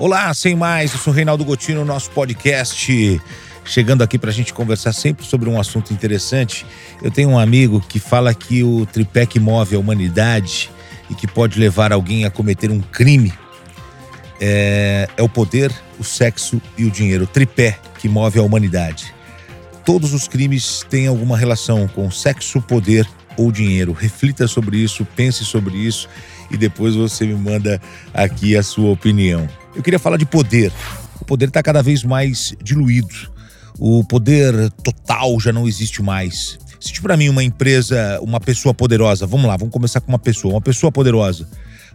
Olá, sem mais, eu sou Reinaldo Gotino, nosso podcast chegando aqui para a gente conversar sempre sobre um assunto interessante. Eu tenho um amigo que fala que o tripé que move a humanidade e que pode levar alguém a cometer um crime é, é o poder, o sexo e o dinheiro. O tripé que move a humanidade. Todos os crimes têm alguma relação com sexo, poder ou dinheiro. Reflita sobre isso, pense sobre isso e depois você me manda aqui a sua opinião. Eu queria falar de poder. O poder está cada vez mais diluído. O poder total já não existe mais. Cite para mim uma empresa, uma pessoa poderosa. Vamos lá, vamos começar com uma pessoa, uma pessoa poderosa.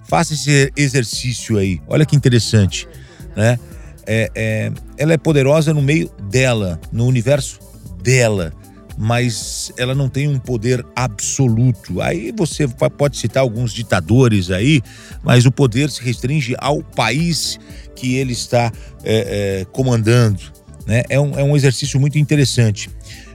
Faça esse exercício aí. Olha que interessante, né? É, é, ela é poderosa no meio dela, no universo dela mas ela não tem um poder absoluto. Aí você pode citar alguns ditadores aí, mas o poder se restringe ao país que ele está é, é, comandando. Né? É, um, é um exercício muito interessante.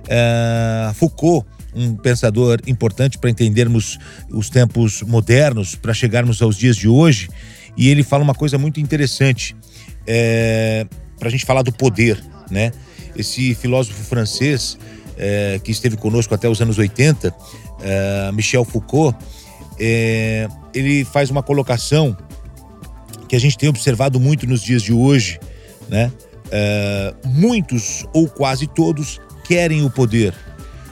É, Foucault, um pensador importante para entendermos os tempos modernos, para chegarmos aos dias de hoje, e ele fala uma coisa muito interessante é, para a gente falar do poder. Né? Esse filósofo francês é, que esteve conosco até os anos 80, é, Michel Foucault, é, ele faz uma colocação que a gente tem observado muito nos dias de hoje, né? Muitos ou quase todos querem o poder,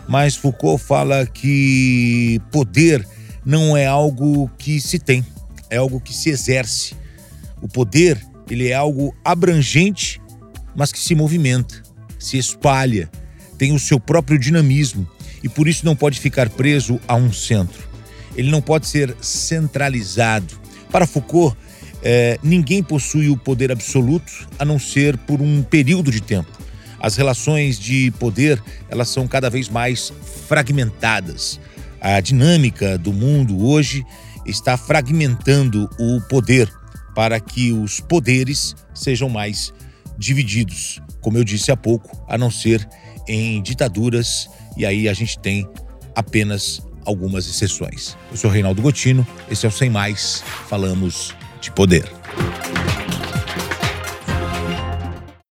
mas Foucault fala que poder não é algo que se tem, é algo que se exerce. O poder ele é algo abrangente, mas que se movimenta, se espalha, tem o seu próprio dinamismo e por isso não pode ficar preso a um centro. Ele não pode ser centralizado. Para Foucault, é, ninguém possui o poder absoluto a não ser por um período de tempo. As relações de poder elas são cada vez mais fragmentadas. A dinâmica do mundo hoje está fragmentando o poder para que os poderes sejam mais divididos, como eu disse há pouco, a não ser em ditaduras, e aí a gente tem apenas algumas exceções. Eu sou Reinaldo Gotino, esse é o Sem Mais, falamos de poder.